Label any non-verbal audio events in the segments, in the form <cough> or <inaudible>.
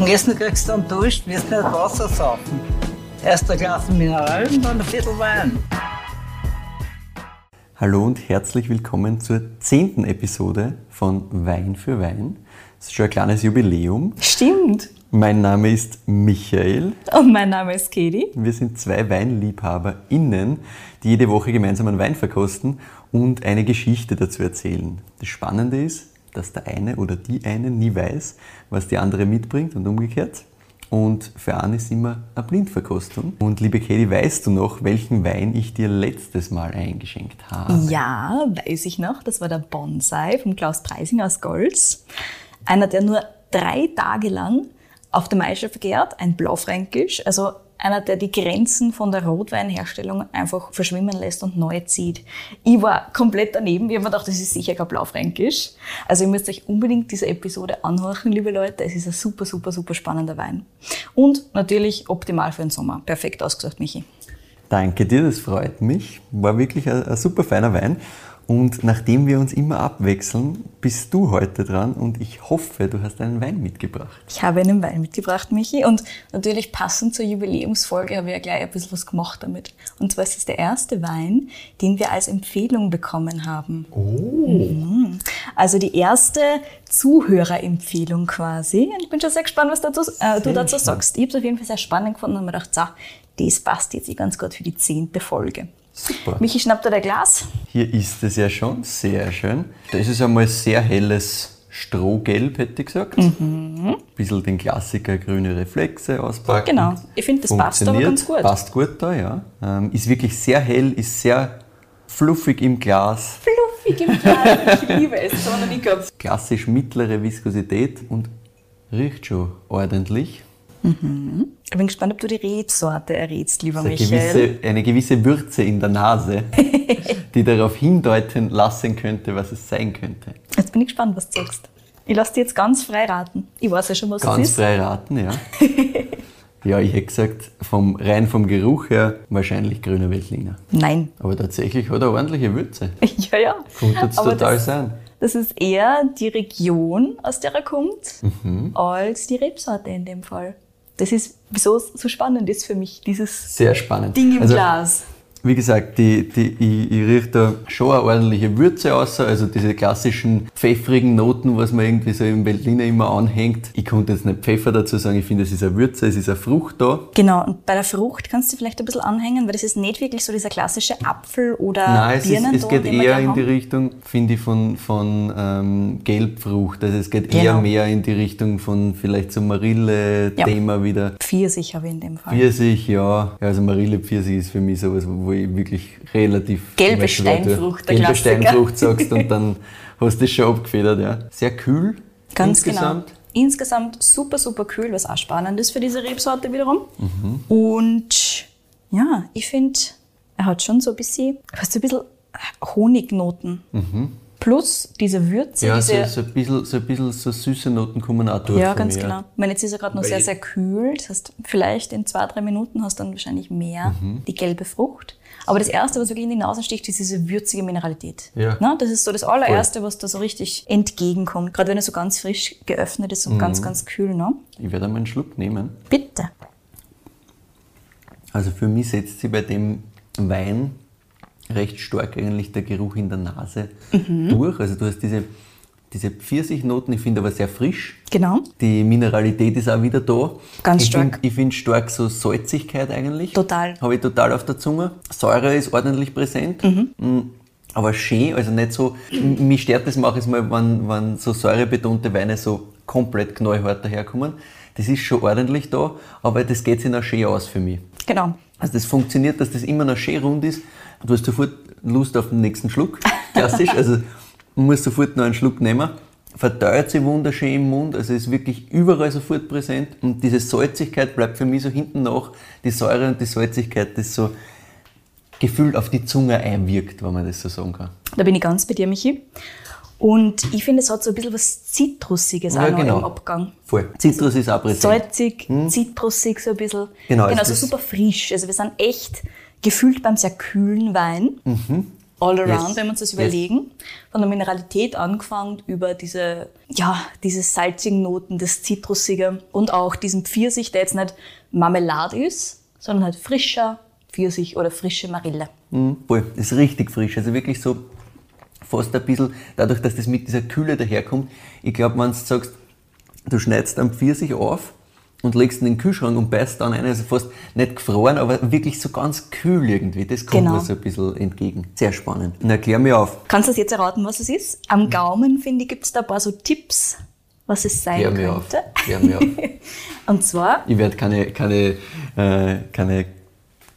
Zum Essen kriegst du einen Dusch, wirst nicht Wasser saufen. Erst ein Glas Mineral und dann ein Viertel Wein. Hallo und herzlich willkommen zur zehnten Episode von Wein für Wein. Das ist schon ein kleines Jubiläum. Stimmt. Mein Name ist Michael. Und mein Name ist Katie. Wir sind zwei WeinliebhaberInnen, die jede Woche gemeinsam einen Wein verkosten und eine Geschichte dazu erzählen. Das Spannende ist, dass der eine oder die eine nie weiß, was die andere mitbringt und umgekehrt. Und für einen ist immer eine Blindverkostung. Und liebe Katie, weißt du noch, welchen Wein ich dir letztes Mal eingeschenkt habe? Ja, weiß ich noch. Das war der Bonsai von Klaus Preising aus Golz. Einer, der nur drei Tage lang auf der Maische vergärt, ein Blaufränkisch, also einer, der die Grenzen von der Rotweinherstellung einfach verschwimmen lässt und neu zieht. Ich war komplett daneben. Ich habe mir gedacht, das ist sicher kein Blaufränkisch. Also ihr müsst euch unbedingt diese Episode anhören, liebe Leute. Es ist ein super, super, super spannender Wein. Und natürlich optimal für den Sommer. Perfekt ausgesucht, Michi. Danke dir, das freut mich. War wirklich ein, ein super feiner Wein. Und nachdem wir uns immer abwechseln, bist du heute dran und ich hoffe, du hast einen Wein mitgebracht. Ich habe einen Wein mitgebracht, Michi. Und natürlich passend zur Jubiläumsfolge habe ich ja gleich ein bisschen was gemacht damit. Und zwar ist es der erste Wein, den wir als Empfehlung bekommen haben. Oh. Mhm. Also die erste Zuhörerempfehlung quasi. Und ich bin schon sehr gespannt, was dazu, äh, du dazu sagst. Ich habe es auf jeden Fall sehr spannend gefunden und mir gedacht, so, das passt jetzt eh ganz gut für die zehnte Folge. Super. Michi, schnappt dir dein Glas? Hier ist es ja schon sehr schön. Das ist einmal sehr helles Strohgelb, hätte ich gesagt. Mhm. Bisschen den Klassiker grüne Reflexe auspacken. Genau. Ich finde, das passt aber ganz gut. Passt gut da, ja. Ähm, ist wirklich sehr hell, ist sehr fluffig im Glas. Fluffig im Glas. Ich liebe es. Wir noch nie gehabt. Klassisch mittlere Viskosität und riecht schon ordentlich. Ich bin gespannt, ob du die Rebsorte errätst, lieber Eine Michael. gewisse, eine gewisse Würze in der Nase, <laughs> die darauf hindeuten lassen könnte, was es sein könnte. Jetzt bin ich gespannt, was du sagst. Ich lasse dir jetzt ganz frei raten. Ich weiß ja schon, was es Ganz ist. frei raten, ja. <laughs> ja, ich hätte gesagt, vom, rein vom Geruch her wahrscheinlich grüner Veltliner. Nein. Aber tatsächlich hat er ordentliche Würze. <laughs> Ja, ja. Könnte jetzt Aber total das, sein. das ist eher die Region, aus der er kommt, Mhm. als die Rebsorte in dem Fall. Das ist, wieso es so spannend ist für mich, dieses Sehr spannend. Ding im Also, Glas. Wie gesagt, die, die, ich, ich rieche da schon eine ordentliche Würze aus, also diese klassischen pfeffrigen Noten, was man irgendwie so im Veltliner immer anhängt. Ich konnte jetzt nicht Pfeffer dazu sagen, ich finde, es ist eine Würze, es ist eine Frucht da. Genau, und bei der Frucht kannst du vielleicht ein bisschen anhängen, weil das ist nicht wirklich so dieser klassische Apfel- oder Nein, es, ist, es geht eher in die. Richtung, finde ich, von, von ähm, Gelbfrucht. Also es geht Genau. eher mehr in die Richtung von vielleicht so Marille-Thema wieder. Pfirsich habe ich in dem Fall. Pfirsich, ja. ja. Also Marille, Pfirsich ist für mich sowas, wo ich wirklich relativ... Gelbe Steinfrucht, der Gelbe Klassiker. Steinfrucht sagst und dann hast du das schon abgefedert, ja. Sehr kühl Ganz insgesamt. genau. Insgesamt super, super kühl, was auch spannend ist für diese Rebsorte wiederum. Mhm. Und ja, ich finde, er hat schon so ein bisschen, fast so ein bisschen Honignoten. Plus diese Würze. Ja, so, diese. so, ein bisschen, so ein bisschen so süße Noten kommen auch durch. ja, von ganz mir. genau. Ich meine, jetzt ist er gerade noch Weil- sehr, sehr kühl. Das heißt, vielleicht in zwei, drei Minuten hast du dann wahrscheinlich mehr Mhm. die gelbe Frucht. Aber das Erste, was wirklich in die Nase sticht, ist diese würzige Mineralität. Ja. Na, das ist so das allererste, was da so richtig entgegenkommt. Gerade wenn er so ganz frisch geöffnet ist und Mhm. ganz, ganz kühl. Ne? Ich werde einmal einen Schluck nehmen. Bitte. Also für mich setzt sich bei dem Wein recht stark eigentlich der Geruch in der Nase Mhm. durch. Also du hast diese, diese Pfirsichnoten, ich finde aber sehr frisch. Genau. Die Mineralität ist auch wieder da. Ganz ich stark. Find, ich finde stark so Salzigkeit eigentlich. Total. Habe ich total auf der Zunge. Säure ist ordentlich präsent. Mhm. Mm, Aber schön, also nicht so, mich stört das manches Mal, wenn, wenn so säurebetonte Weine so komplett knallhart daherkommen. Das ist schon ordentlich da, aber das geht sich noch schön aus für mich. Genau. Also das funktioniert, dass das immer noch schön rund ist. Du hast sofort Lust auf den nächsten Schluck. Klassisch. Also man muss sofort noch einen Schluck nehmen. Verteilt sich wunderschön im Mund. Also ist wirklich überall sofort präsent. Und diese Salzigkeit bleibt für mich so hinten nach. Die Säure und die Salzigkeit, das so gefühlt auf die Zunge einwirkt, wenn man das so sagen kann. Da bin ich ganz bei dir, Michi. Und ich finde, es hat so ein bisschen was Zitrusiges Ja, auch noch genau. im Abgang. Voll. Zitrus ist auch präsent. Salzig, zitrusig so ein bisschen. Genau, genau es so ist- super frisch. Also wir sind echt gefühlt beim sehr kühlen Wein. all around, Yes. wenn wir uns das Yes. überlegen. Von der Mineralität angefangen über diese, ja, diese salzigen Noten, das Zitrusige und auch diesen Pfirsich, der jetzt nicht Marmelade ist, sondern halt frischer Pfirsich oder frische Marille. Mhm, voll. Das ist richtig frisch. Also wirklich so fast ein bisschen, dadurch, dass das mit dieser Kühle daherkommt. Ich glaube, wenn du sagst, du schneidest einen Pfirsich auf und legst ihn in den Kühlschrank und beißt dann ein, also fast nicht gefroren, aber wirklich so ganz kühl irgendwie. Das kommt Genau. mir so ein bisschen entgegen. Sehr spannend. Na, klär mir auf. Kannst du das jetzt erraten, was es ist? Am Gaumen, finde ich, gibt es da ein paar so Tipps, was es sein Klär mir auf. könnte. Klär mir auf. <laughs> Und zwar, Ich werde keine, keine, äh, keine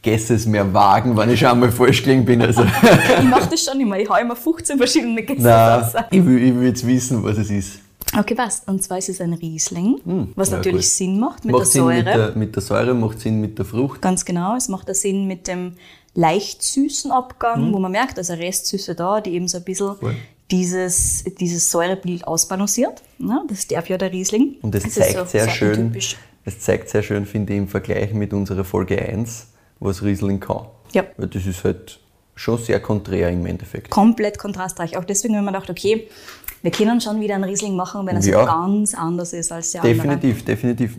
Guesses mehr wagen, wenn ich schon einmal falsch gelegen bin. Also, <laughs> ich mache das schon immer, ich hau immer 15 verschiedene Gäste raus. ich will, ich will jetzt wissen, was es ist. Okay, passt. Und zwar ist es ein Riesling, was Hm, ja, natürlich gut. Sinn macht mit macht der Sinn Säure. mit der, mit der Säure, macht Sinn mit der Frucht. Ganz genau. Es macht Sinn mit dem leicht süßen Abgang, wo man merkt, eine Restsüße da, die eben so ein bisschen Hm. Voll. dieses, dieses Säurebild ausbalanciert. Ja, das darf ja der Riesling. Und es ist zeigt so sehr schön, es zeigt sehr schön, finde ich, im Vergleich mit unserer Folge 1, was Riesling kann. Ja. Weil das ist halt schon sehr konträr im Endeffekt. Komplett kontrastreich. Auch deswegen, wenn man gedacht, okay, wir können schon wieder einen Riesling machen, wenn er Ja. so ganz anders ist als der andere. Definitiv, definitiv.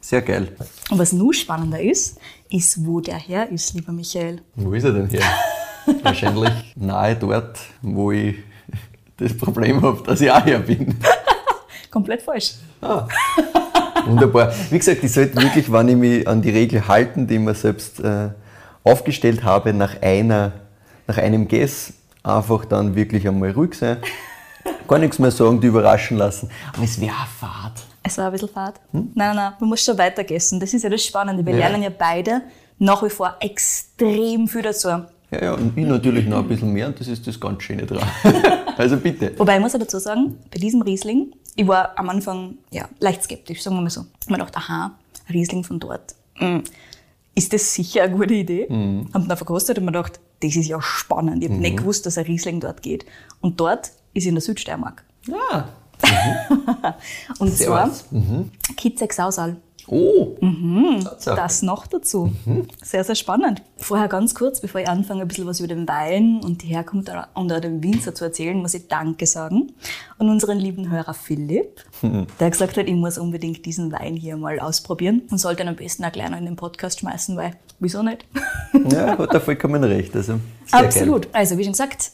Sehr geil. Und was nur spannender ist, ist, wo der her ist, lieber Michael. Wo ist er denn her? <laughs> Wahrscheinlich nahe dort, wo ich das Problem habe, dass ich auch her bin. <laughs> Komplett falsch. Wunderbar. Wie gesagt, ich sollte wirklich, wenn ich mich an die Regel halten, die ich mir selbst äh, aufgestellt habe, nach, einer, nach einem Guess einfach dann wirklich einmal ruhig sein. Gar nichts mehr sagen, die überraschen lassen. Aber es wäre Fahrt. Es war ein bisschen fad. Nein, nein, nein, man muss schon weitergessen. Das ist ja das Spannende. Wir Hm? Ja. lernen ja beide nach wie vor extrem viel dazu. Ja, ja, und ich natürlich noch ein bisschen mehr und das ist das ganz Schöne dran. <laughs> also bitte. Wobei ich muss auch dazu sagen, bei diesem Riesling, ich war am Anfang ja, leicht skeptisch, sagen wir mal so. Ich habe mir gedacht, aha, Riesling von dort. Mm. Ist das sicher eine gute Idee? Mhm. Hab dann verkostet und mir gedacht, das ist ja spannend. Ich habe nicht gewusst, dass ein Riesling dort geht. Und dort ist in der Südsteiermark. Ja. <laughs> Und Servus. zwar Kitzek Sausal. Oh. Tatsache. Das noch dazu. Sehr, sehr spannend. Vorher ganz kurz, bevor ich anfange, ein bisschen was über den Wein und die Herkunft und auch den Winzer zu erzählen, muss ich Danke sagen an unseren lieben Hörer Philipp, der gesagt hat, ich muss unbedingt diesen Wein hier mal ausprobieren und sollte ihn am besten auch gleich noch in den Podcast schmeißen, weil wieso nicht? Ja, hat er vollkommen recht. Also, <laughs> Absolut. Also, wie schon gesagt,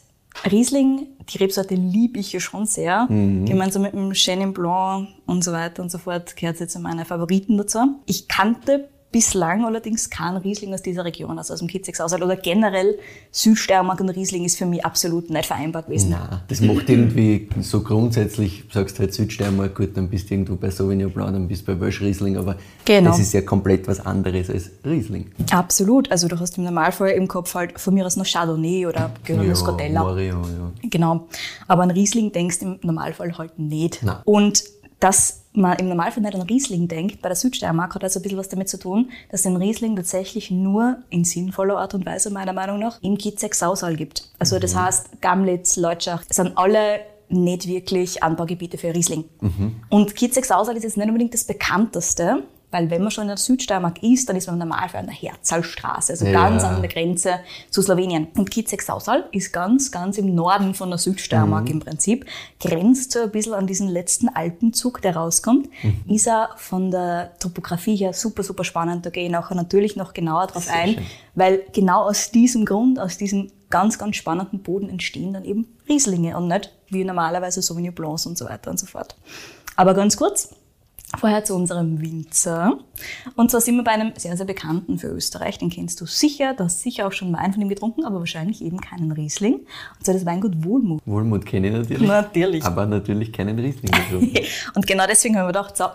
Riesling, die Rebsorte liebe ich ja schon sehr. Mhm. Gemeinsam mit dem Chenin Blanc und so weiter und so fort gehört jetzt zu meinen Favoriten dazu. Ich kannte bislang allerdings keinen Riesling aus dieser Region, also aus dem Kitzigshaushalt oder generell Südsteiermark und Riesling ist für mich absolut nicht vereinbar gewesen. Nein, das macht irgendwie so grundsätzlich, sagst halt Südsteiermark, gut, dann bist du irgendwo bei Sauvignon Blanc, dann bist du bei Welsch Riesling, aber Genau. das ist ja komplett was anderes als Riesling. Absolut. Also du hast im Normalfall im Kopf halt von mir aus noch Chardonnay oder Rotella. Mario, ja. Genau. Aber an Riesling denkst du im Normalfall halt nicht. Nein. Und dass man im Normalfall nicht an Riesling denkt, bei der Südsteiermark hat also ein bisschen was damit zu tun, dass den Riesling tatsächlich nur in sinnvoller Art und Weise, meiner Meinung nach, im Kitzek Sausal gibt. Also das heißt, Gamlitz, Leutschach, sind alle nicht wirklich Anbaugebiete für Riesling. Und Kitzek Sausal ist jetzt nicht unbedingt das bekannteste, weil wenn man schon in der Südsteiermark ist, dann ist man im Normalfall an der Herzalstraße, also Ja. ganz an der Grenze zu Slowenien. Und Kitzek Sausal ist ganz, ganz im Norden von der Südsteiermark im Prinzip, grenzt so ein bisschen an diesen letzten Alpenzug, der rauskommt. Ist er von der Topografie her super, super spannend. Da gehe ich nachher natürlich noch genauer drauf Sehr ein, schön. weil genau aus diesem Grund, aus diesem ganz, ganz spannenden Boden entstehen dann eben Rieslinge und nicht wie normalerweise Sauvignon Blancs und so weiter und so fort. Aber ganz kurz, Vorher zu unserem Winzer. Und zwar sind wir bei einem sehr, sehr bekannten für Österreich. Den kennst du sicher. Du hast sicher auch schon Wein von ihm getrunken, aber wahrscheinlich eben keinen Riesling. Und zwar das Weingut Wohlmut. Wohlmut kenne ich natürlich. Natürlich. Aber natürlich keinen Riesling getrunken. <laughs> Und genau deswegen haben wir gedacht, so,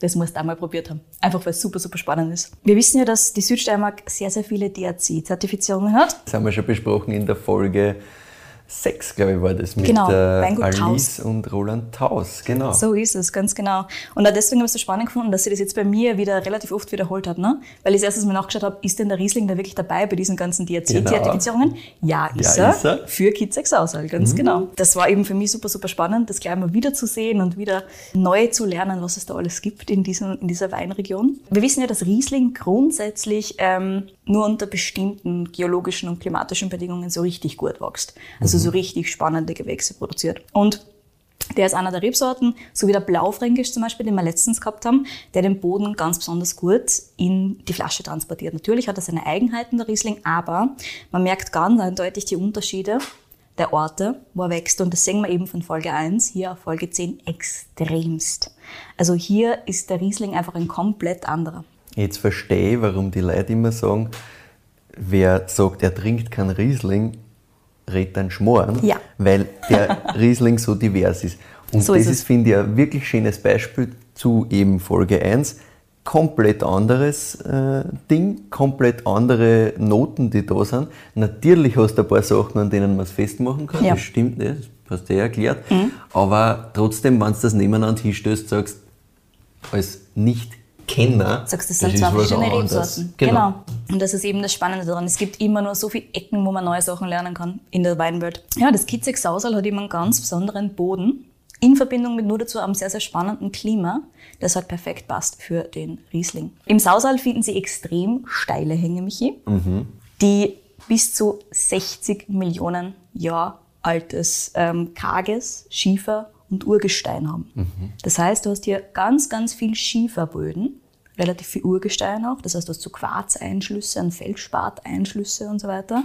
das musst du auch mal probiert haben. Einfach weil es super, super spannend ist. Wir wissen ja, dass die Südsteiermark sehr, sehr viele DRC-Zertifizierungen hat. Das haben wir schon besprochen in der Folge 6, glaube ich, war das mit Genau, äh, Alice Taus. und Roland Taus. Genau. So ist es, ganz genau. Und auch deswegen habe ich es so spannend gefunden, dass ich das jetzt bei mir wieder relativ oft wiederholt habe. Ne? Weil ich das erste Mal nachgeschaut habe, ist denn der Riesling da wirklich dabei bei diesen ganzen DRC-Zertifizierungen? Ja, ist, Ja, er, ist er. Für Kitzex Auswahl, ganz genau. Das war eben für mich super, super spannend, das gleich mal wieder zu sehen und wieder neu zu lernen, was es da alles gibt in, diesem, in dieser Weinregion. Wir wissen ja, dass Riesling grundsätzlich ähm, nur unter bestimmten geologischen und klimatischen Bedingungen so richtig gut wächst. Also so richtig spannende Gewächse produziert. Und der ist einer der Rebsorten, so wie der Blaufränkisch zum Beispiel, den wir letztens gehabt haben, der den Boden ganz besonders gut in die Flasche transportiert. Natürlich hat er seine Eigenheiten, der Riesling, aber man merkt ganz eindeutig die Unterschiede der Orte, wo er wächst. Und das sehen wir eben von Folge 1, hier auf Folge 10 extremst. Also hier ist der Riesling einfach ein komplett anderer. Jetzt verstehe ich, warum die Leute immer sagen, wer sagt, er trinkt keinen Riesling, redet Schmoren, Ja. weil der <laughs> Riesling so divers ist. Und So das ist ist, finde ich, ein wirklich schönes Beispiel zu eben Folge 1. Komplett anderes äh, Ding, komplett andere Noten, die da sind. Natürlich hast du ein paar Sachen, an denen man es festmachen kann, Ja. Mhm. das stimmt, das hast du ja erklärt. Aber trotzdem, wenn du das nebeneinander hinstellst, sagst als Nicht-Kenner, Sagst, das sind zwei verschiedene. Rebsorten. Genau. Und das ist eben das Spannende daran. Es gibt immer nur so viele Ecken, wo man neue Sachen lernen kann in der Weinwelt. Ja, das Kitzex Sausal hat eben einen ganz besonderen Boden in Verbindung mit nur dazu einem sehr, sehr spannenden Klima, das halt perfekt passt für den Riesling. Im Sausal finden Sie extrem steile Hänge, Michi, die bis zu 60 Millionen Jahr altes ähm, karges Schiefer und Urgestein haben. Das heißt, du hast hier ganz, ganz viel Schieferböden, relativ viel Urgestein auch. Das heißt, du hast so Quarzeinschlüsse, und Feldspat-Einschlüsse und so weiter.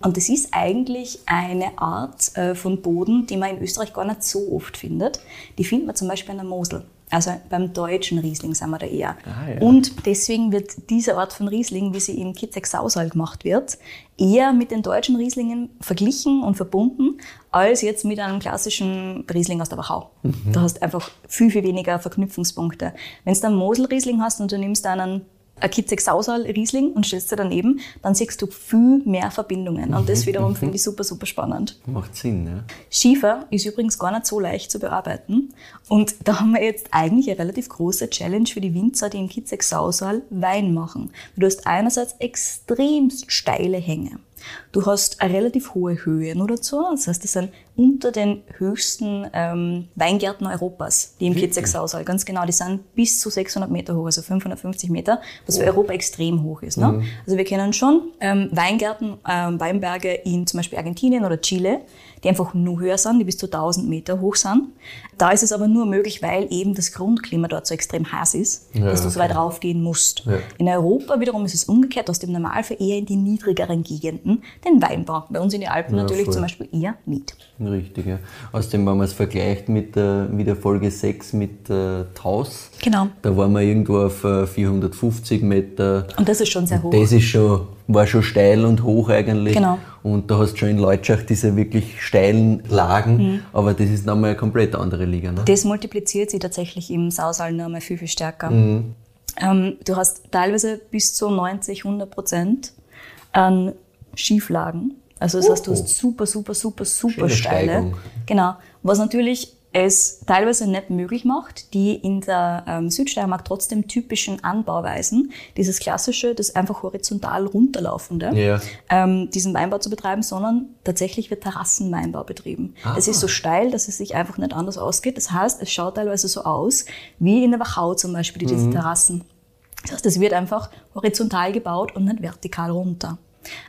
Und das ist eigentlich eine Art äh, von Boden, die man in Österreich gar nicht so oft findet. Die findet man zum Beispiel in der Mosel. Also beim deutschen Riesling sind wir da eher. Ah, ja. Und deswegen wird diese Art von Riesling, wie sie in Kitzex-Sausal gemacht wird, eher mit den deutschen Rieslingen verglichen und verbunden, als jetzt mit einem klassischen Riesling aus der Wachau. Da hast du einfach viel, viel weniger Verknüpfungspunkte. Wenn du einen Mosel-Riesling hast und du nimmst einen ein Kitzex-Sausal Riesling und stellst dir daneben, dann siehst du viel mehr Verbindungen. Und das wiederum finde ich super, super spannend. Macht Sinn, ja. Schiefer ist übrigens gar nicht so leicht zu bearbeiten. Und da haben wir jetzt eigentlich eine relativ große Challenge für die Winzer, die im Kitzex Sausal Wein machen. Du hast einerseits extremst steile Hänge. Du hast eine relativ hohe Höhe nur dazu. Das heißt, das sind unter den höchsten ähm, Weingärten Europas, die im Kitzex Sausal, ganz genau, die sind bis zu 600 Meter hoch, also 550 Meter, was für Europa extrem hoch ist. Ne? Also wir kennen schon ähm, Weingärten, ähm, Weinberge in zum Beispiel Argentinien oder Chile, die einfach nur höher sind, die bis zu 1000 Meter hoch sind. Da ist es aber nur möglich, weil eben das Grundklima dort so extrem heiß ist, dass du so weit raufgehen musst. Ja. In Europa wiederum ist es umgekehrt, aus dem Normalfall eher in die niedrigeren Gegenden den Weinbau. Bei uns in den Alpen Ja, natürlich voll. zum Beispiel eher nicht. Richtig, ja. Außerdem, wenn man es vergleicht mit, der- mit der Folge 6 mit äh, Taus, Genau. da waren wir irgendwo auf äh, 450 Meter. Und das ist schon sehr hoch. Das ist schon, war schon steil und hoch eigentlich. Genau. Und da hast du schon in Leutschach diese wirklich steilen Lagen, Mhm. aber das ist nochmal eine komplett andere Liga. Ne? Das multipliziert sich tatsächlich im Sausal noch einmal viel, viel stärker. Mhm. Ähm, du hast teilweise bis zu 90, 100 Prozent an Schieflagen. Also das heißt, du hast super, super, super, super Schöne steile. Steigung. Genau. Was natürlich es teilweise nicht möglich macht, die in der ähm, Südsteiermark trotzdem typischen Anbauweisen, dieses klassische, das einfach horizontal runterlaufende, Ja. ähm, diesen Weinbau zu betreiben, sondern tatsächlich wird Terrassenweinbau betrieben. Das ist so steil, dass es sich einfach nicht anders ausgeht. Das heißt, es schaut teilweise so aus, wie in der Wachau zum Beispiel, diese Terrassen. Das heißt, es wird einfach horizontal gebaut und nicht vertikal runter.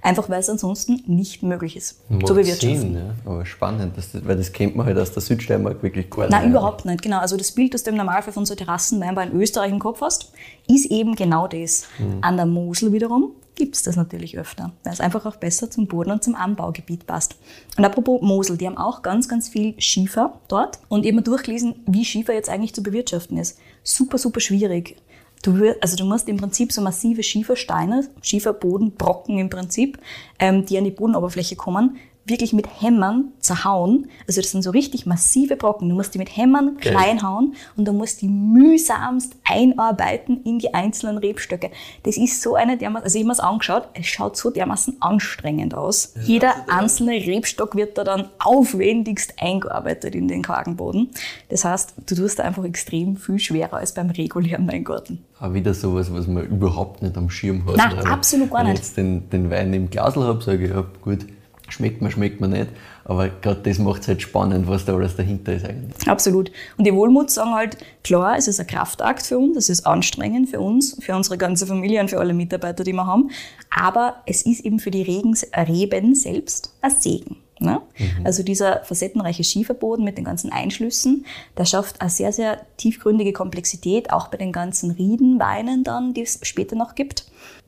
Einfach weil es ansonsten nicht möglich ist, Macht zu bewirtschaften. Ja. aber spannend, das, weil das kennt man halt aus der Südsteiermark wirklich gar Nein, nicht. überhaupt nicht. Genau. Also das Bild, das du im Normalfall von so Terrassenweinbau in Österreich im Kopf hast, ist eben genau das. An der Mosel wiederum gibt es das natürlich öfter, weil es einfach auch besser zum Boden und zum Anbaugebiet passt. Und apropos Mosel, die haben auch ganz, ganz viel Schiefer dort und eben durchgelesen, wie Schiefer jetzt eigentlich zu bewirtschaften ist. Super, super schwierig. Du, also du musst im Prinzip so massive Schiefersteine, Schieferbodenbrocken im Prinzip, ähm, die an die Bodenoberfläche kommen, wirklich mit Hämmern zerhauen. Also das sind so richtig massive Brocken. Du musst die mit Hämmern Geil. klein hauen und du musst die mühsamst einarbeiten in die einzelnen Rebstöcke. Das ist so eine dermaßen, also ich habe mir das angeschaut, es schaut so dermaßen anstrengend aus. Jeder einzelne Rebstock wird da dann aufwendigst eingearbeitet in den Kargenboden. Das heißt, du tust da einfach extrem viel schwerer als beim regulären Weingarten. Auch wieder sowas, was man überhaupt nicht am Schirm hat. Nein, absolut gar Wenn nicht. ich jetzt den, den Wein im Glasl habe, sage ich, ja gut, schmeckt man, schmeckt man nicht. Aber gerade das macht es halt spannend, was da alles dahinter ist eigentlich. Absolut. Und die Wohlmut sagen halt, klar, es ist ein Kraftakt für uns, es ist anstrengend für uns, für unsere ganze Familie und für alle Mitarbeiter, die wir haben. Aber es ist eben für die Regens, Reben selbst ein Segen. Ne? Also dieser facettenreiche Schieferboden mit den ganzen Einschlüssen, der schafft eine sehr, sehr tiefgründige Komplexität, auch bei den ganzen Riedenweinen dann, die es später noch gibt.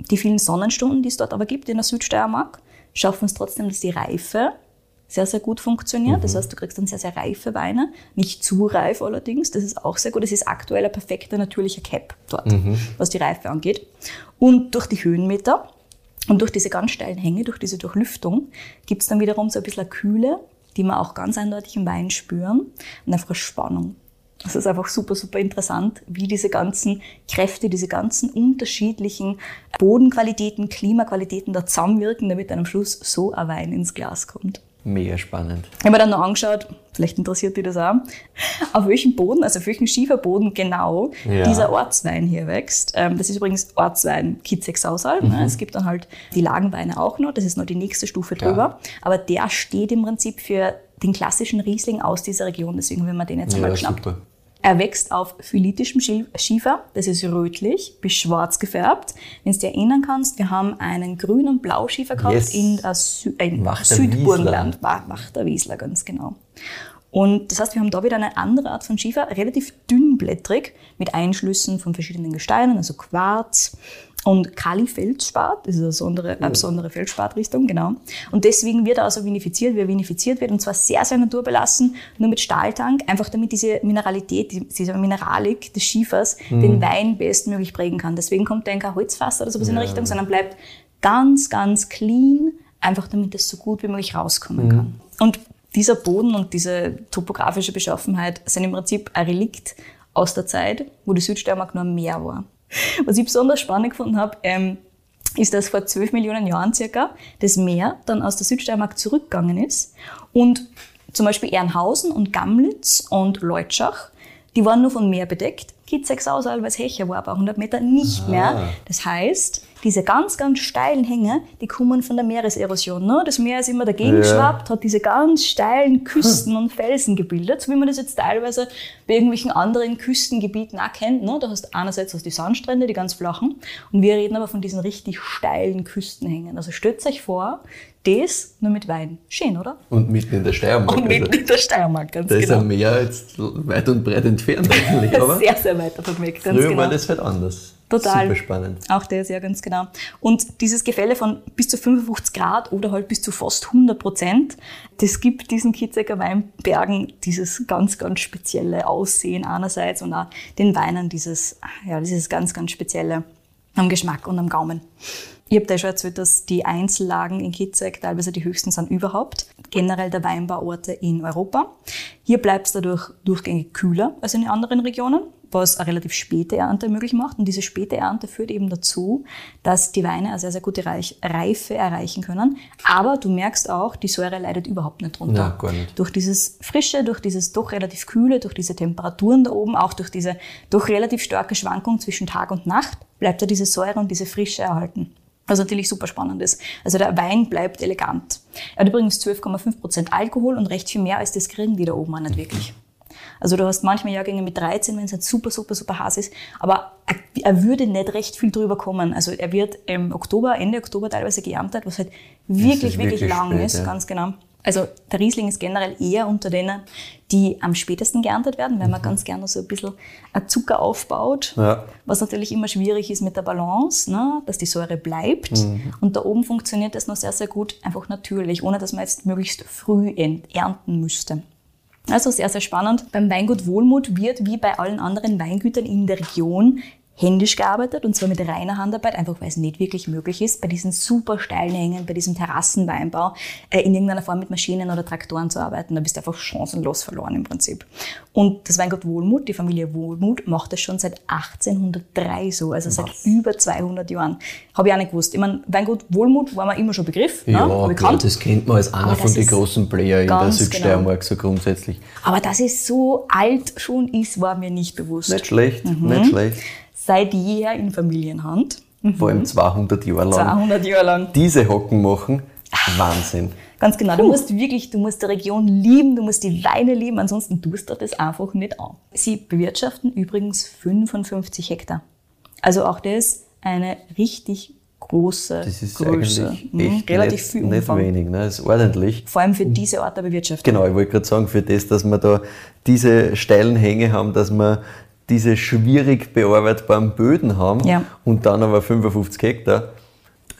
Die vielen Sonnenstunden, die es dort aber gibt in der Südsteiermark, schaffen es trotzdem, dass die Reife sehr, sehr gut funktioniert. Das heißt, du kriegst dann sehr, sehr reife Weine. Nicht zu reif allerdings. Das ist auch sehr gut. Das ist aktuell ein perfekter natürlicher Cap dort, was die Reife angeht. Und durch die Höhenmeter und durch diese ganz steilen Hänge, durch diese Durchlüftung, gibt es dann wiederum so ein bisschen eine Kühle, die man auch ganz eindeutig im Wein spüren und einfach eine Spannung. Das ist einfach super, super interessant, wie diese ganzen Kräfte, diese ganzen unterschiedlichen Bodenqualitäten, Klimaqualitäten da zusammenwirken, damit dann am Schluss so ein Wein ins Glas kommt. Mega spannend. Ich habe mir dann noch angeschaut, vielleicht interessiert dich das auch, auf welchem Boden, also auf welchem Schieferboden genau Ja. dieser Ortswein hier wächst. Ähm, Das ist übrigens Ortswein Kitzek-Sausal. ne? Es gibt dann halt die Lagenweine auch noch, das ist noch die nächste Stufe Klar. drüber. Aber der steht im Prinzip für den klassischen Riesling aus dieser Region, deswegen will man den jetzt einmal Ja, geschnappt. super. Er wächst auf phylitischem Schil- Schiefer, das ist rötlich bis schwarz gefärbt. Wenn du dich erinnern kannst, wir haben einen grün- und blauschiefer gehabt Yes. in, Sü äh, in Südburgenland. Wa- Wachter Wiesler, ganz genau. Und das heißt, wir haben da wieder eine andere Art von Schiefer, relativ dünnblättrig, mit Einschlüssen von verschiedenen Gesteinen, also Quarz und Kalifeldspat, das ist eine besondere, eine besondere Feldspatrichtung, genau. Und deswegen wird er also vinifiziert, wie er vinifiziert wird, und zwar sehr, sehr naturbelassen, nur mit Stahltank, einfach damit diese Mineralität, die- diese Mineralik des Schiefers den Wein bestmöglich prägen kann. Deswegen kommt in kein Holzfass oder sowas in der Richtung, sondern bleibt ganz, ganz clean, einfach damit es so gut wie möglich rauskommen kann. Und dieser Boden und diese topografische Beschaffenheit sind im Prinzip ein Relikt aus der Zeit, wo die Südsteiermark nur ein Meer war. <laughs> Was ich besonders spannend gefunden habe, ähm, ist, dass vor 12 Millionen Jahren circa das Meer dann aus der Südsteiermark zurückgegangen ist und zum Beispiel Ehrenhausen und Gamlitz und Leutschach, die waren nur von Meer bedeckt. Kitzek-Sausal, weil es Hecher war, paar hundert Meter nicht mehr. Das heißt, diese ganz, ganz steilen Hänge, die kommen von der Meereserosion. Ne? Das Meer ist immer dagegen Ja. geschwappt, hat diese ganz steilen Küsten und Felsen gebildet, so wie man das jetzt teilweise bei irgendwelchen anderen Küstengebieten auch kennt. Ne? Da hast du einerseits hast die Sandstrände, die ganz flachen, und wir reden aber von diesen richtig steilen Küstenhängen. Also stellt euch vor, das nur mit Wein. Schön, oder? Und mitten in der Steiermark. Und mitten also, in der Steiermark, ganz da ist genau. ein Meer jetzt weit und breit entfernt eigentlich. <laughs> Aber sehr, sehr weit davon weg, ganz früher genau. war das halt anders. Total. Super spannend. Auch das, ja, ganz genau. Und dieses Gefälle von bis zu 55 Grad oder halt bis zu fast 100 Prozent, das gibt diesen Kitzecker Weinbergen dieses ganz, ganz spezielle Aussehen einerseits und auch den Weinen dieses, ja, dieses ganz, ganz spezielle am Geschmack und am Gaumen. Ich habe da schon erzählt, dass die Einzellagen in Kitzek teilweise die höchsten sind überhaupt. Generell der Weinbauorte in Europa. Hier bleibt es dadurch durchgängig kühler als in den anderen Regionen, was eine relativ späte Ernte möglich macht. Und diese späte Ernte führt eben dazu, dass die Weine eine sehr, sehr gute Reife erreichen können. Aber du merkst auch, die Säure leidet überhaupt nicht drunter. Na, gar nicht. Durch dieses Frische, durch dieses doch relativ Kühle, durch diese Temperaturen da oben, auch durch diese doch relativ starke Schwankung zwischen Tag und Nacht, bleibt da diese Säure und diese Frische erhalten. Was natürlich super spannend ist. Also der Wein bleibt elegant. Er hat übrigens 12,5 Prozent Alkohol und recht viel mehr als das kriegen die da oben auch nicht wirklich. Also du hast manchmal Jahrgänge mit 13, wenn es halt super, super, super heiß ist, aber er, würde nicht recht viel drüber kommen. Also er wird im Oktober, Ende Oktober teilweise geerntet, was halt wirklich, wirklich, wirklich lang spät, ist, ja. ganz genau. Also der Riesling ist generell eher unter denen, die am spätesten geerntet werden, weil man ganz gerne so ein bisschen Zucker aufbaut. Ja. Was natürlich immer schwierig ist mit der Balance, ne? dass die Säure bleibt. Und da oben funktioniert das noch sehr, sehr gut, einfach natürlich, ohne dass man jetzt möglichst früh ernten müsste. Also sehr, sehr spannend. Beim Weingut Wohlmut wird wie bei allen anderen Weingütern in der Region händisch gearbeitet und zwar mit reiner Handarbeit, einfach weil es nicht wirklich möglich ist, bei diesen super steilen Hängen, bei diesem Terrassenweinbau äh, in irgendeiner Form mit Maschinen oder Traktoren zu arbeiten. Da bist du einfach chancenlos verloren im Prinzip. Und das Weingut Wohlmuth, die Familie Wohlmuth, macht das schon seit 1803 so, also seit über 200 Jahren. Habe ich auch nicht gewusst. Ich meine, Weingut Wohlmuth war mir immer schon Begriff, Ja, ne? klar, bekannt. das kennt man als einer von den großen Player in der Südsteiermark so grundsätzlich. Aber dass es so alt schon ist, war mir nicht bewusst. Nicht schlecht, Mhm. nicht schlecht. Seit jeher in Familienhand, Vor allem 200 Jahre lang. 200 Jahre lang. Diese Hocken machen, Wahnsinn. Ganz genau. Du musst wirklich, du musst die Region lieben, du musst die Weine lieben, ansonsten tust du das einfach nicht an. Sie bewirtschaften übrigens 55 Hektar. Also auch das eine richtig große Das ist Größe. eigentlich Mhm, echt relativ nicht, viel nicht Umfang. wenig. Ne? Das ist ordentlich. Vor allem für diese Art der Bewirtschaftung. Genau, ich wollte gerade sagen, für das, dass wir da diese steilen Hänge haben, dass wir diese schwierig bearbeitbaren Böden haben Ja. und dann aber 55 Hektar.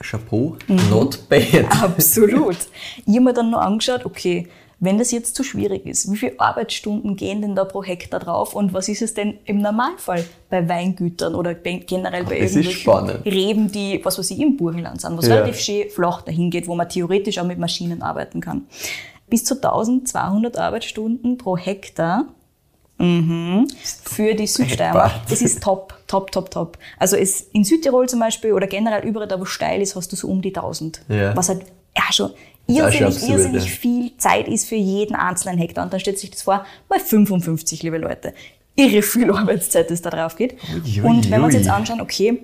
Chapeau, Mhm. not bad. <laughs> Absolut. Ich habe mir dann noch angeschaut, okay, wenn das jetzt zu schwierig ist, wie viele Arbeitsstunden gehen denn da pro Hektar drauf und was ist es denn im Normalfall bei Weingütern oder generell bei Das irgendwelchen. Reben, die, was weiß ich, im Burgenland sind, was Ja. relativ schön flach dahin geht, wo man theoretisch auch mit Maschinen arbeiten kann. Bis zu 1200 Arbeitsstunden pro Hektar Mhm. Für die Südsteiermark. Das ist top, top, top, top. Also es, in Südtirol zum Beispiel oder generell überall da, wo steil ist, hast du so um die 1000. Ja. Was halt ja schon auch schon irrsinnig, irrsinnig viel Zeit ist für jeden einzelnen Hektar. Und dann stellt sich das vor, mal 55, liebe Leute. Irre viel Arbeitszeit, das da drauf geht. Ui, ui, Und wenn wir uns jetzt anschauen, okay,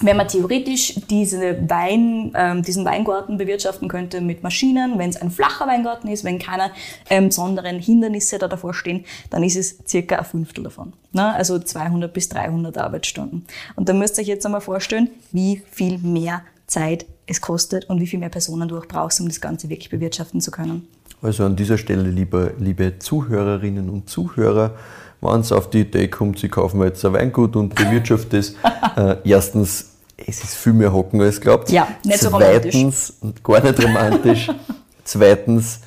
wenn man theoretisch diese Wein, ähm, diesen Weingarten bewirtschaften könnte mit Maschinen, wenn es ein flacher Weingarten ist, wenn keine ähm, besonderen Hindernisse da davor stehen, dann ist es circa ein Fünftel davon. Ne? Also 200 bis 300 Arbeitsstunden. Und da müsst ihr euch jetzt einmal vorstellen, wie viel mehr Zeit es kostet und wie viel mehr Personen du auch brauchst, um das Ganze wirklich bewirtschaften zu können. Also an dieser Stelle, liebe, liebe Zuhörerinnen und Zuhörer, wenn es auf die Idee kommt, sie kaufen jetzt ein Weingut und bewirtschaften es, <laughs> äh, erstens, es ist viel mehr Hocken als glaubt. Ja, nicht so romantisch. Zweitens, gar nicht romantisch. <laughs> Zweitens,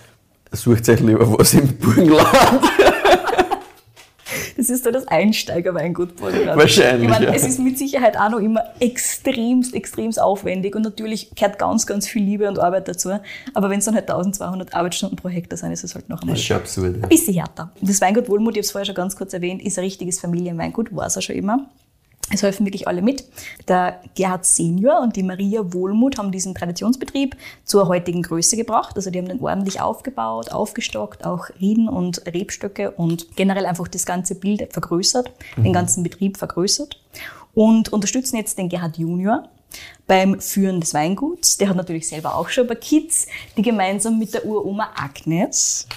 sucht euch lieber was im Burgenland. Das ist so das Einsteiger-Weingut Burgenland. Wahrscheinlich, Ich meine, ja. es ist mit Sicherheit auch noch immer extremst, extremst aufwendig und natürlich gehört ganz, ganz viel Liebe und Arbeit dazu. Aber wenn es dann halt 1200 Arbeitsstunden pro Hektar sind, ist es halt noch einmal Das ist absurd. ja. ein bisschen härter. Das Weingut Wohlmuth, ich habe es vorher schon ganz kurz erwähnt, ist ein richtiges Familienweingut, war es auch schon immer. Es helfen wirklich alle mit. Der Gerhard Senior und die Maria Wohlmuth haben diesen Traditionsbetrieb zur heutigen Größe gebracht. Also die haben den ordentlich aufgebaut, aufgestockt, auch Rieden und Rebstöcke und generell einfach das ganze Bild vergrößert, den ganzen Betrieb vergrößert und unterstützen jetzt den Gerhard Junior beim Führen des Weinguts. Der hat natürlich selber auch schon ein paar Kids, die gemeinsam mit der Uroma Agnes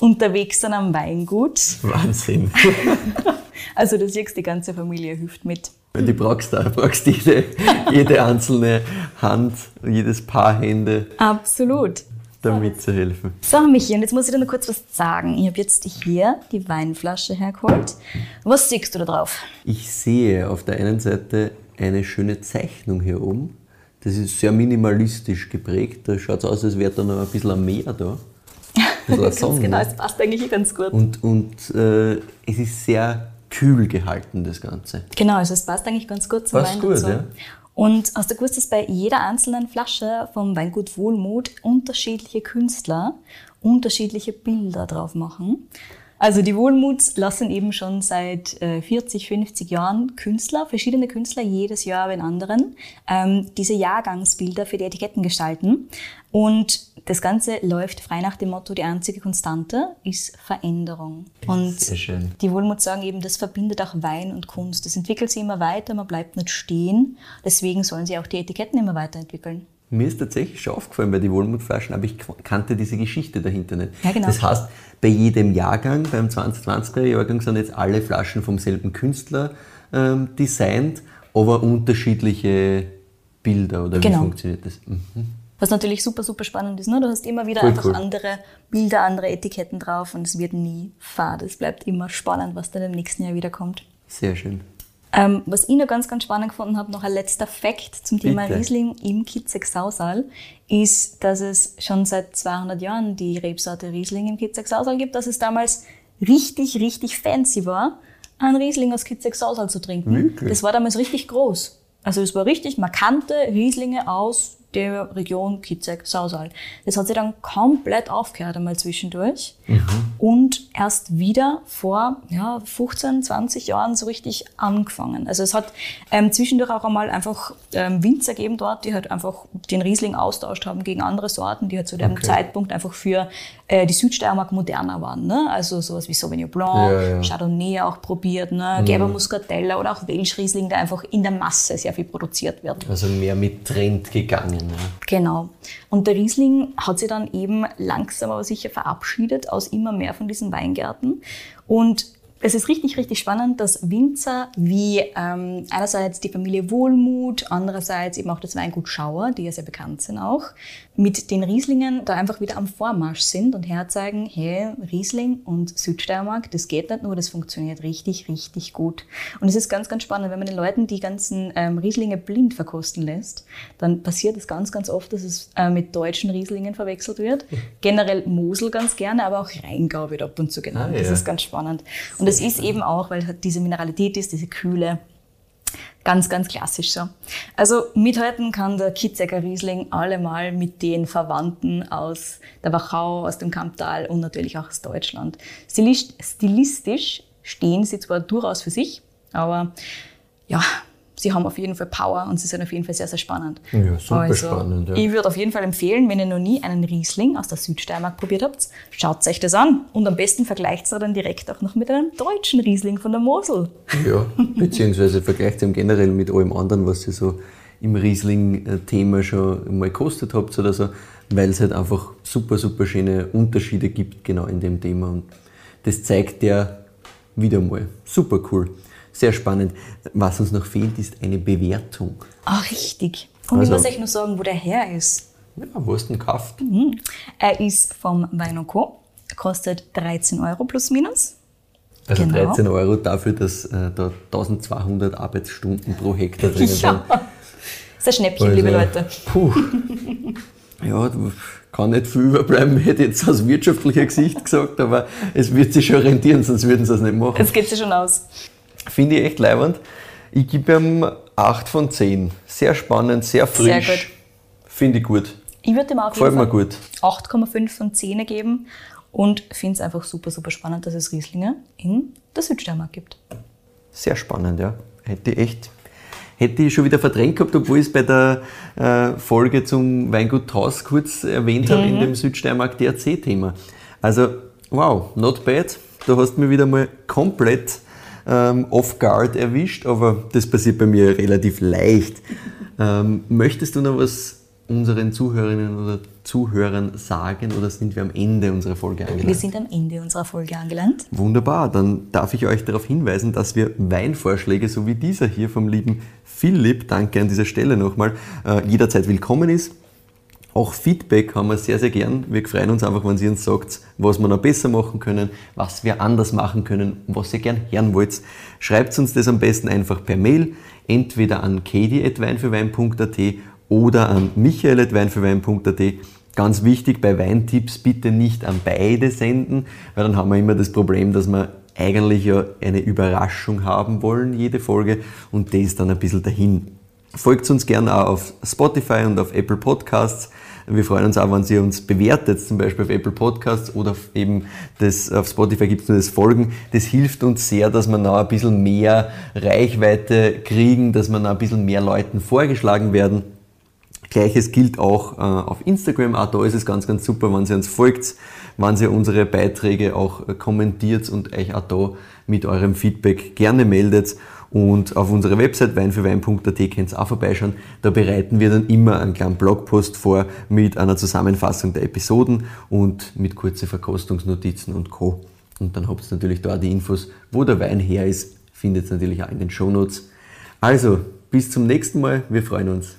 unterwegs sind am Weingut. Wahnsinn. <laughs> Also da siehst du, die ganze Familie hilft mit. Die brauchst du, brauchst jede, jede einzelne Hand, jedes Paar Hände, Absolut. damit zu helfen. So, Michi, und jetzt muss ich dir noch kurz was sagen. Ich habe jetzt hier die Weinflasche hergeholt. Was siehst du da drauf? Ich sehe auf der einen Seite eine schöne Zeichnung hier oben. Das ist sehr minimalistisch geprägt. Da schaut es aus, als wäre da noch ein bisschen Meer da. Ein bisschen <laughs> Sonne. genau, es passt eigentlich ganz gut. Und, und äh, es ist sehr kühl gehalten, das Ganze. Genau, also es passt eigentlich ganz gut zum Passt Wein gut, dazu. ja. Und hast du gewusst, dass bei jeder einzelnen Flasche vom Weingut Wohlmut unterschiedliche Künstler unterschiedliche Bilder drauf machen? Also die Wohlmuts lassen eben schon seit äh, 40, 50 Jahren Künstler, verschiedene Künstler, jedes Jahr einen anderen, ähm, diese Jahrgangsbilder für die Etiketten gestalten. Und das Ganze läuft frei nach dem Motto, die einzige Konstante ist Veränderung. Und Sehr schön. die Wohlmut sagen eben, das verbindet auch Wein und Kunst. Das entwickelt sich immer weiter, man bleibt nicht stehen. Deswegen sollen sie auch die Etiketten immer weiterentwickeln. Mir ist tatsächlich schon aufgefallen bei den Wohlmutflaschen, aber ich kannte diese Geschichte dahinter nicht. Ja, genau. Das heißt, bei jedem Jahrgang, beim 2020er Jahrgang, sind jetzt alle Flaschen vom selben Künstler ähm, designt, aber unterschiedliche Bilder oder Genau. wie funktioniert das? Mhm. Was natürlich super, super spannend ist. Ne? Du hast immer wieder Voll einfach cool. andere Bilder, andere Etiketten drauf und es wird nie fad. Es bleibt immer spannend, was dann im nächsten Jahr wiederkommt. Sehr schön. Ähm, was ich noch ganz, ganz spannend gefunden habe, noch ein letzter Fakt zum Thema Bitte. Riesling im Kitzek-Sausal, ist, dass es schon seit 200 Jahren die Rebsorte Riesling im Kitzek-Sausal gibt, dass es damals richtig, richtig fancy war, einen Riesling aus Kitzek Sausal zu trinken. Wirklich? Das war damals richtig groß. Also es war richtig markante Rieslinge aus der Region Kitzek Sausal. Das hat sich dann komplett aufgehört einmal zwischendurch und erst wieder vor ja, 15, 20 Jahren so richtig angefangen. Also es hat ähm, zwischendurch auch einmal einfach ähm, Winzer gegeben dort, die halt einfach den Riesling austauscht haben gegen andere Sorten, die halt zu dem Okay. Zeitpunkt einfach für äh, die Südsteiermark moderner waren. Ne? Also sowas wie Sauvignon Blanc, Ja, ja. Chardonnay auch probiert, ne? Gerber Muscatella oder auch Welschriesling, der einfach in der Masse sehr viel produziert wird. Also mehr mit Trend gegangen. Ja. Genau. Und der Riesling hat sich dann eben langsam aber sicher verabschiedet aus immer mehr von diesen Weingärten. Und es ist richtig, richtig spannend, dass Winzer wie ähm, einerseits die Familie Wohlmuth, andererseits eben auch das Weingut Schauer, die ja sehr bekannt sind auch, mit den Rieslingen da einfach wieder am Vormarsch sind und herzeigen, hey, Riesling und Südsteiermark, das geht nicht nur, das funktioniert richtig, richtig gut. Und es ist ganz, ganz spannend, wenn man den Leuten die ganzen ähm, Rieslinge blind verkosten lässt, dann passiert es ganz, ganz oft, dass es äh, mit deutschen Rieslingen verwechselt wird. <laughs> Generell Mosel ganz gerne, aber auch Rheingau wird ab und zu genannt. Ah, Das ja. ist ganz spannend. Und das ist eben auch, weil halt diese Mineralität ist, diese Kühle, Ganz, ganz klassisch so. Also mithalten kann der Kitzecker Riesling allemal mit den Verwandten aus der Wachau, aus dem Kamptal und natürlich auch aus Deutschland. Stilistisch stehen sie zwar durchaus für sich, aber ja, sie haben auf jeden Fall Power und sie sind auf jeden Fall sehr, sehr spannend. Ja, super spannend, ja. Ich würde auf jeden Fall empfehlen, wenn ihr noch nie einen Riesling aus der Südsteiermark probiert habt, schaut euch das an und am besten vergleicht es dann direkt auch noch mit einem deutschen Riesling von der Mosel. Ja, beziehungsweise vergleicht ihm generell mit allem anderen, was ihr so im Riesling-Thema schon mal gekostet habt oder so, weil es halt einfach super, super schöne Unterschiede gibt genau in dem Thema und das zeigt ja wieder mal. Super cool. Sehr spannend. Was uns noch fehlt, ist eine Bewertung. Ah, richtig. Und Also- ich muss euch nur sagen, wo der her ist. Ja, wo hast du denn gekauft? Er ist vom Wein Co. Kostet 13 Euro plus minus. Also Genau. 13 Euro dafür, dass äh, da 1200 Arbeitsstunden pro Hektar drin sind. Ja. <laughs> Ist ein Schnäppchen, Also, liebe Leute. Puh. <laughs> Ja, kann nicht viel überbleiben, <laughs> hätte jetzt aus wirtschaftlicher Sicht gesagt, aber es wird sich schon rentieren, sonst würden sie das nicht machen. Jetzt geht sich schon aus. Finde ich echt leibend. Ich gebe ihm 8 von 10. Sehr spannend, sehr frisch. Sehr gut. Finde ich gut. Ich würde dem auch Gefällt mir gut. 8,5 von 10 geben und finde es einfach super, super spannend, dass es Rieslinge in der Südsteiermark gibt. Sehr spannend, ja. Hätte ich echt, hätte ich schon wieder verdrängt gehabt, obwohl ich es bei der äh, Folge zum Weingut Taus kurz erwähnt habe in dem Südsteiermark DRC-Thema. Also, wow, not bad. Du hast mir wieder mal komplett ähm, off guard erwischt, aber das passiert bei mir relativ leicht. <laughs> Ähm, möchtest du noch was unseren Zuhörerinnen oder Zuhörern sagen oder sind wir am Ende unserer Folge angelangt? Wir sind am Ende unserer Folge angelangt. Wunderbar, dann darf ich euch darauf hinweisen, dass wir Weinvorschläge, so wie dieser hier vom lieben Philipp, danke an dieser Stelle nochmal, äh, jederzeit willkommen ist. Auch Feedback haben wir sehr, sehr gern. Wir freuen uns einfach, wenn ihr uns sagt, was wir noch besser machen können, was wir anders machen können, was ihr gern hören wollt. Schreibt uns das am besten einfach per Mail, entweder an katie.weinfürwein.at oder an michael.weinfürwein.at. Ganz wichtig bei Weintipps bitte nicht an beide senden, weil dann haben wir immer das Problem, dass wir eigentlich ja eine Überraschung haben wollen, jede Folge, und das ist dann ein bisschen dahin. Folgt uns gerne auch auf Spotify und auf Apple Podcasts. Wir freuen uns auch, wenn ihr uns bewertet, zum Beispiel auf Apple Podcasts oder eben das, auf Spotify gibt es nur das Folgen. Das hilft uns sehr, dass wir noch ein bisschen mehr Reichweite kriegen, dass wir noch ein bisschen mehr Leuten vorgeschlagen werden. Gleiches gilt auch äh, auf Instagram. Auch da ist es ganz, ganz super, wenn ihr uns folgt, wenn ihr unsere Beiträge auch kommentiert und euch auch da mit eurem Feedback gerne meldet. Und auf unserer Website weinfürwein.at könnt ihr auch vorbeischauen. Da bereiten wir dann immer einen kleinen Blogpost vor mit einer Zusammenfassung der Episoden und mit kurzen Verkostungsnotizen und Co. Und dann habt ihr natürlich da die Infos, wo der Wein her ist. Findet ihr natürlich auch in den Shownotes. Also, bis zum nächsten Mal. Wir freuen uns.